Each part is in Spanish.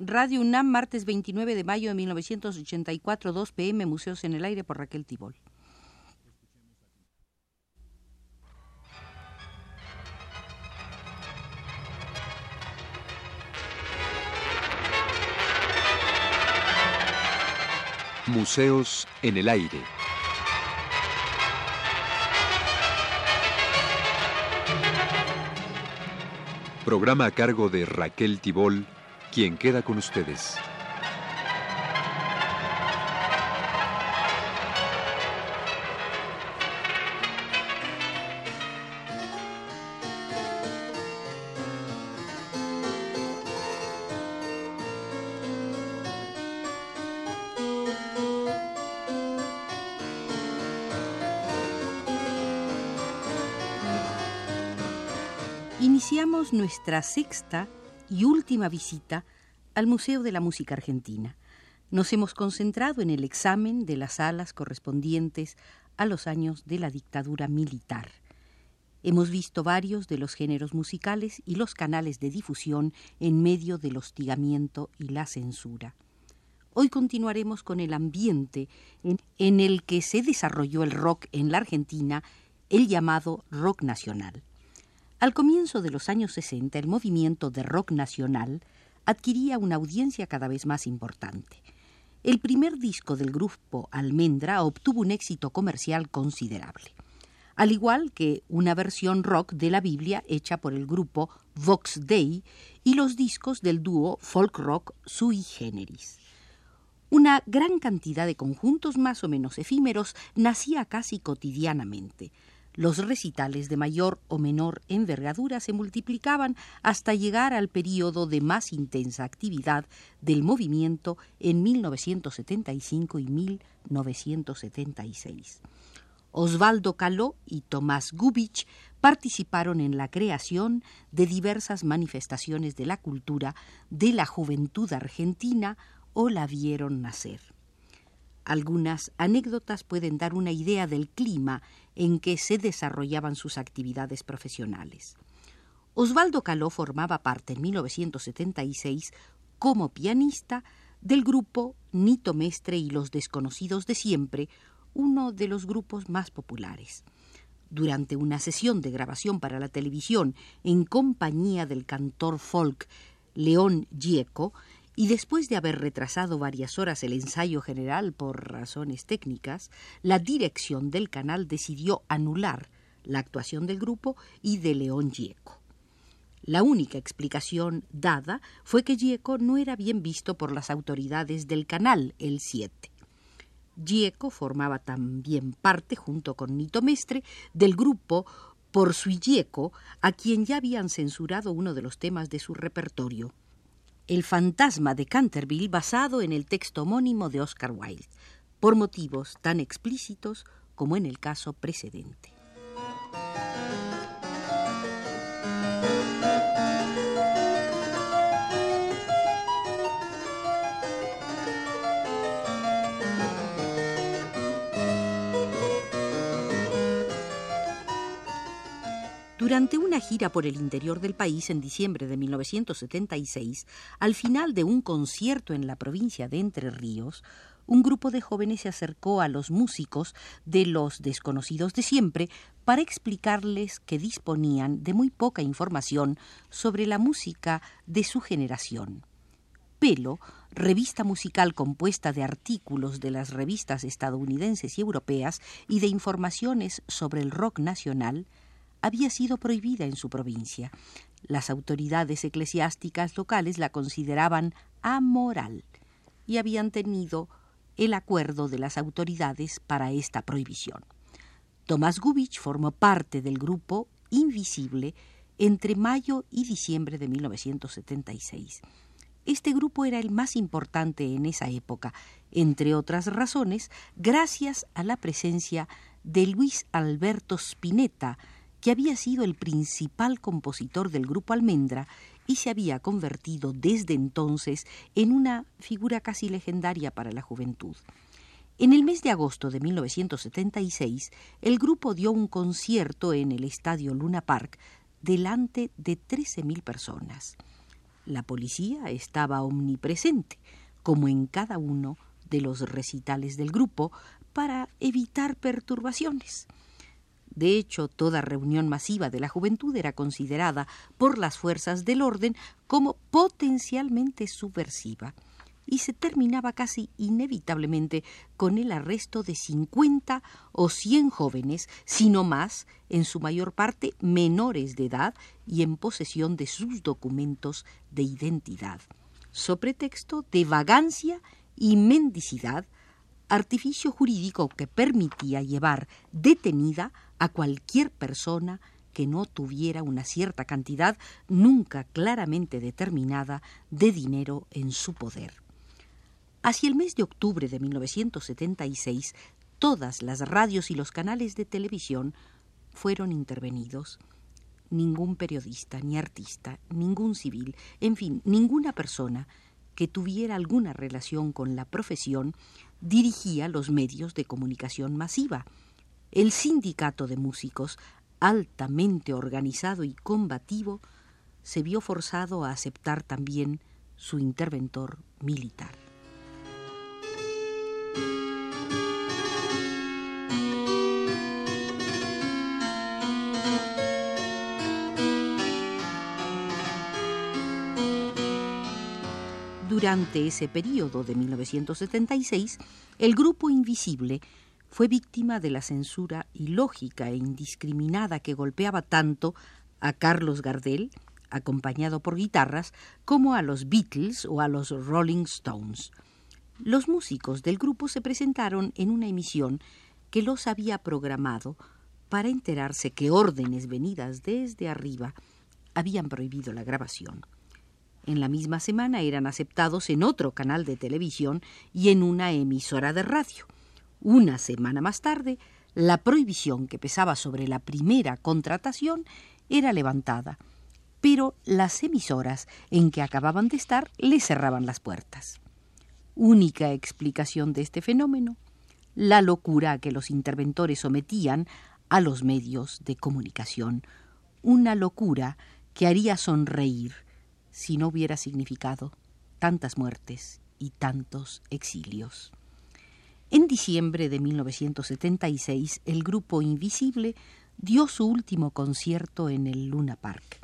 Radio UNAM, martes 29 de mayo de 1984, 2 pm, Museos en el Aire por Raquel Tibol. Museos en el Aire. Programa a cargo de Raquel Tibol, quien queda con ustedes. Iniciamos nuestra sexta y última visita al Museo de la Música Argentina. Nos hemos concentrado en el examen de las salas correspondientes a los años de la dictadura militar. Hemos visto varios de los géneros musicales y los canales de difusión en medio del hostigamiento y la censura. Hoy continuaremos con el ambiente en, el que se desarrolló el rock en la Argentina, el llamado rock nacional. Al comienzo de los años 60, el movimiento de rock nacional adquiría una audiencia cada vez más importante. El primer disco del grupo Almendra obtuvo un éxito comercial considerable, al igual que una versión rock de la Biblia hecha por el grupo Vox Dei y los discos del dúo folk rock Sui Generis. Una gran cantidad de conjuntos más o menos efímeros nacía casi cotidianamente, los recitales de mayor o menor envergadura se multiplicaban hasta llegar al periodo de más intensa actividad del movimiento en 1975 y 1976. Osvaldo Caló y Tomás Gubich participaron en la creación de diversas manifestaciones de la cultura de la juventud argentina o la vieron nacer. Algunas anécdotas pueden dar una idea del clima en que se desarrollaban sus actividades profesionales. Osvaldo Caló formaba parte en 1976 como pianista del grupo Nito Mestre y los Desconocidos de Siempre, uno de los grupos más populares. Durante una sesión de grabación para la televisión en compañía del cantor folk León Gieco, y después de haber retrasado varias horas el ensayo general por razones técnicas, la dirección del canal decidió anular la actuación del grupo y de León Gieco. La única explicación dada fue que Gieco no era bien visto por las autoridades del canal el 7. Gieco formaba también parte, junto con Nito Mestre, del grupo Por Sui Gieco, a quien ya habían censurado uno de los temas de su repertorio. El fantasma de Canterville basado en el texto homónimo de Oscar Wilde, por motivos tan explícitos como en el caso precedente. Durante una gira por el interior del país en diciembre de 1976, al final de un concierto en la provincia de Entre Ríos, un grupo de jóvenes se acercó a los músicos de los desconocidos de siempre para explicarles que disponían de muy poca información sobre la música de su generación. Pelo, revista musical compuesta de artículos de las revistas estadounidenses y europeas y de informaciones sobre el rock nacional, había sido prohibida en su provincia. Las autoridades eclesiásticas locales la consideraban amoral y habían tenido el acuerdo de las autoridades para esta prohibición. Tomás Gubich formó parte del grupo Invisible entre mayo y diciembre de 1976. Este grupo era el más importante en esa época, entre otras razones, gracias a la presencia de Luis Alberto Spinetta, que había sido el principal compositor del grupo Almendra y se había convertido desde entonces en una figura casi legendaria para la juventud. En el mes de agosto de 1976, el grupo dio un concierto en el estadio Luna Park delante de 13.000 personas. La policía estaba omnipresente, como en cada uno de los recitales del grupo, para evitar perturbaciones. De hecho, toda reunión masiva de la juventud era considerada por las fuerzas del orden como potencialmente subversiva y se terminaba casi inevitablemente con el arresto de 50 o 100 jóvenes, sino más, en su mayor parte menores de edad y en posesión de sus documentos de identidad, so pretexto de vagancia y mendicidad, artificio jurídico que permitía llevar detenida a cualquier persona que no tuviera una cierta cantidad nunca claramente determinada de dinero en su poder. Hacia el mes de octubre de 1976, todas las radios y los canales de televisión fueron intervenidos. Ningún periodista, ni artista, ningún civil, en fin, ninguna persona que tuviera alguna relación con la profesión dirigía los medios de comunicación masiva. El sindicato de músicos, altamente organizado y combativo, se vio forzado a aceptar también su interventor militar. Durante ese periodo de 1976, el grupo Invisible fue víctima de la censura ilógica e indiscriminada que golpeaba tanto a Carlos Gardel, acompañado por guitarras, como a los Beatles o a los Rolling Stones. Los músicos del grupo se presentaron en una emisión que los había programado para enterarse que órdenes venidas desde arriba habían prohibido la grabación. En la misma semana eran aceptados en otro canal de televisión y en una emisora de radio. Una semana más tarde, la prohibición que pesaba sobre la primera contratación era levantada, pero las emisoras en que acababan de estar le cerraban las puertas. Única explicación de este fenómeno, la locura que los interventores sometían a los medios de comunicación, una locura que haría sonreír si no hubiera significado tantas muertes y tantos exilios. En diciembre de 1976, el grupo Invisible dio su último concierto en el Luna Park.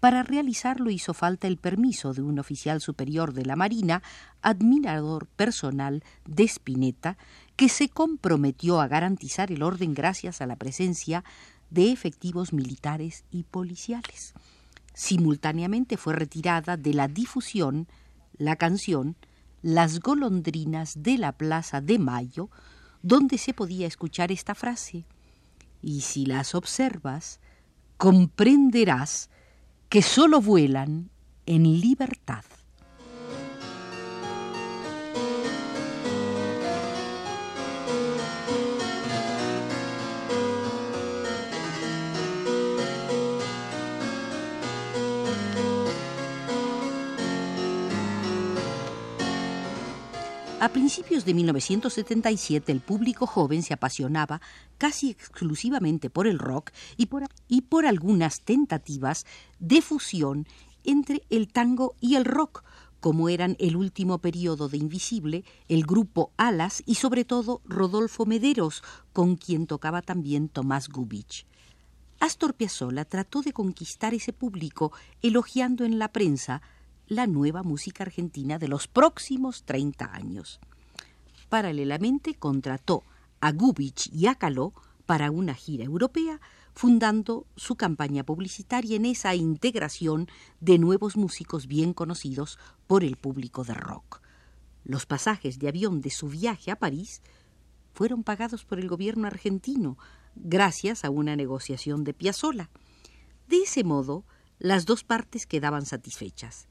Para realizarlo hizo falta el permiso de un oficial superior de la Marina, admirador personal de Spinetta, que se comprometió a garantizar el orden gracias a la presencia de efectivos militares y policiales. Simultáneamente fue retirada de la difusión la canción Las golondrinas de la Plaza de Mayo, donde se podía escuchar esta frase, y si las observas, comprenderás que sólo vuelan en libertad. A principios de 1977 el público joven se apasionaba casi exclusivamente por el rock y por, y por algunas tentativas de fusión entre el tango y el rock, como eran el último periodo de Invisible, el grupo Alas y sobre todo Rodolfo Mederos, con quien tocaba también Tomás Gubich. Astor Piazzolla trató de conquistar ese público elogiando en la prensa la nueva música argentina de los próximos 30 años. Paralelamente contrató a Gubich y a Caló para una gira europea, fundando su campaña publicitaria en esa integración de nuevos músicos bien conocidos por el público de rock. Los pasajes de avión de su viaje a París fueron pagados por el gobierno argentino gracias a una negociación de Piazzolla. De ese modo, las dos partes quedaban satisfechas.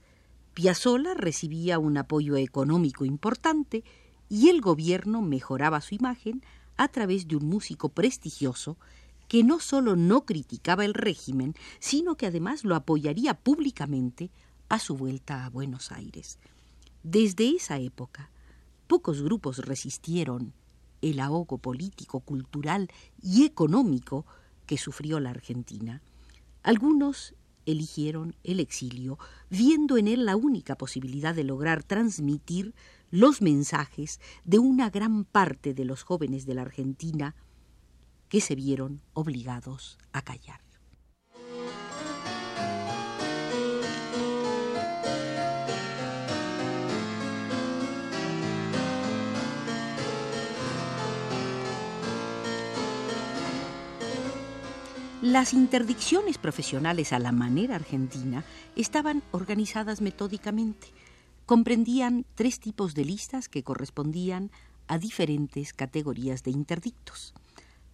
Piazzolla recibía un apoyo económico importante y el gobierno mejoraba su imagen a través de un músico prestigioso que no solo no criticaba el régimen, sino que además lo apoyaría públicamente a su vuelta a Buenos Aires. Desde esa época, pocos grupos resistieron el ahogo político, cultural y económico que sufrió la Argentina. Algunos eligieron el exilio, viendo en él la única posibilidad de lograr transmitir los mensajes de una gran parte de los jóvenes de la Argentina que se vieron obligados a callar. Las interdicciones profesionales a la manera argentina estaban organizadas metódicamente. Comprendían tres tipos de listas que correspondían a diferentes categorías de interdictos.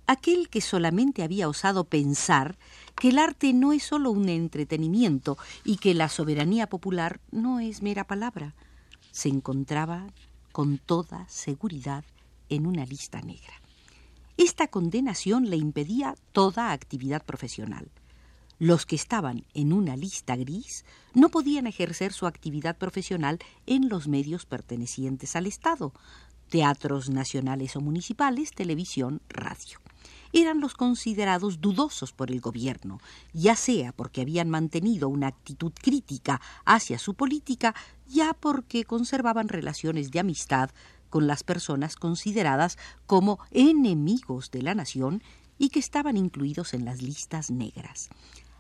Aquel que solamente había osado pensar que el arte no es solo un entretenimiento y que la soberanía popular no es mera palabra, se encontraba con toda seguridad en una lista negra. Esta condenación le impedía toda actividad profesional. Los que estaban en una lista gris no podían ejercer su actividad profesional en los medios pertenecientes al Estado, teatros nacionales o municipales, televisión, radio. Eran los considerados dudosos por el gobierno, ya sea porque habían mantenido una actitud crítica hacia su política, ya porque conservaban relaciones de amistad con las personas consideradas como enemigos de la nación y que estaban incluidos en las listas negras.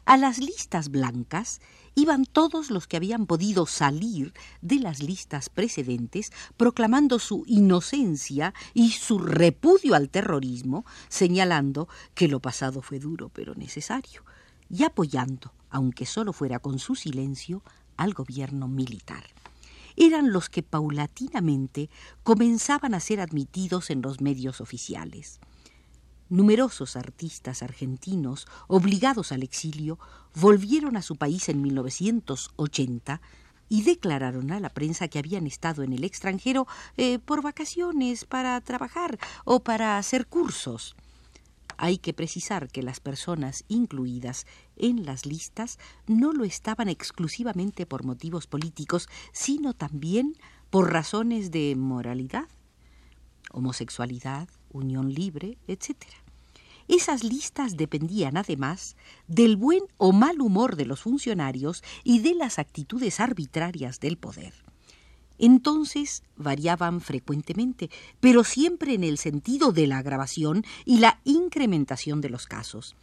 A las listas blancas iban todos los que habían podido salir de las listas precedentes proclamando su inocencia y su repudio al terrorismo, señalando que lo pasado fue duro pero necesario, y apoyando, aunque solo fuera con su silencio, al gobierno militar eran los que paulatinamente comenzaban a ser admitidos en los medios oficiales. Numerosos artistas argentinos, obligados al exilio, volvieron a su país en 1980 y declararon a la prensa que habían estado en el extranjero eh, por vacaciones, para trabajar o para hacer cursos. Hay que precisar que las personas incluidas en las listas no lo estaban exclusivamente por motivos políticos, sino también por razones de moralidad, homosexualidad, unión libre, etc. Esas listas dependían además del buen o mal humor de los funcionarios y de las actitudes arbitrarias del poder entonces variaban frecuentemente, pero siempre en el sentido de la agravación y la incrementación de los casos.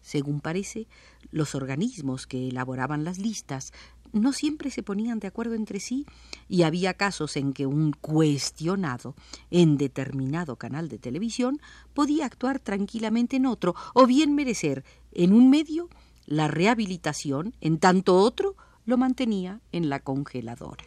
Según parece, los organismos que elaboraban las listas no siempre se ponían de acuerdo entre sí y había casos en que un cuestionado en determinado canal de televisión podía actuar tranquilamente en otro o bien merecer en un medio la rehabilitación, en tanto otro lo mantenía en la congeladora.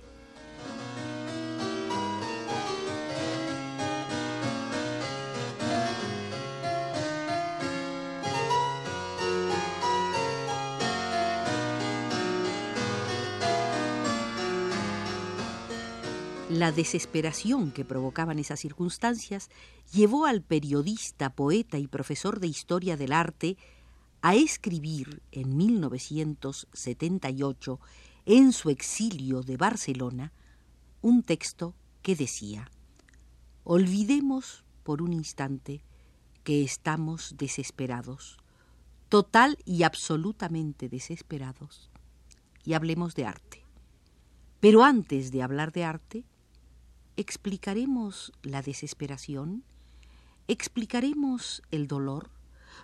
La desesperación que provocaban esas circunstancias llevó al periodista, poeta y profesor de historia del arte a escribir en 1978, en su exilio de Barcelona, un texto que decía, Olvidemos por un instante que estamos desesperados, total y absolutamente desesperados, y hablemos de arte. Pero antes de hablar de arte, ¿Explicaremos la desesperación? ¿Explicaremos el dolor?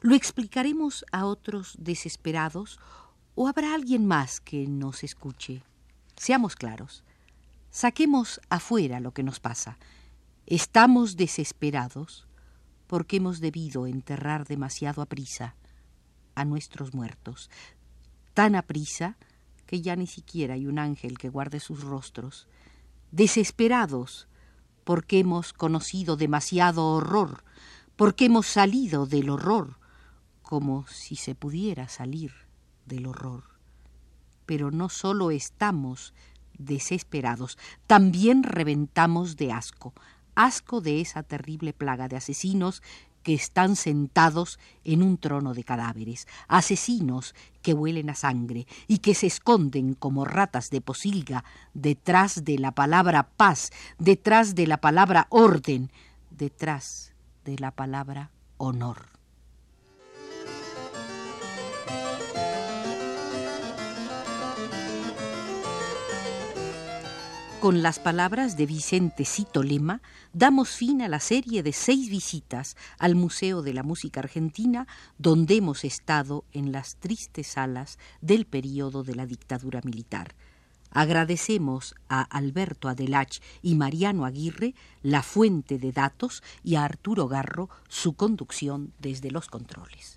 ¿Lo explicaremos a otros desesperados? ¿O habrá alguien más que nos escuche? Seamos claros. Saquemos afuera lo que nos pasa. Estamos desesperados porque hemos debido enterrar demasiado a prisa a nuestros muertos, tan a prisa que ya ni siquiera hay un ángel que guarde sus rostros desesperados, porque hemos conocido demasiado horror, porque hemos salido del horror, como si se pudiera salir del horror. Pero no solo estamos desesperados, también reventamos de asco, asco de esa terrible plaga de asesinos que están sentados en un trono de cadáveres, asesinos que huelen a sangre y que se esconden como ratas de posilga detrás de la palabra paz, detrás de la palabra orden, detrás de la palabra honor. Con las palabras de Vicente Cito Lema, damos fin a la serie de seis visitas al Museo de la Música Argentina, donde hemos estado en las tristes salas del periodo de la dictadura militar. Agradecemos a Alberto Adelach y Mariano Aguirre la fuente de datos y a Arturo Garro su conducción desde los controles.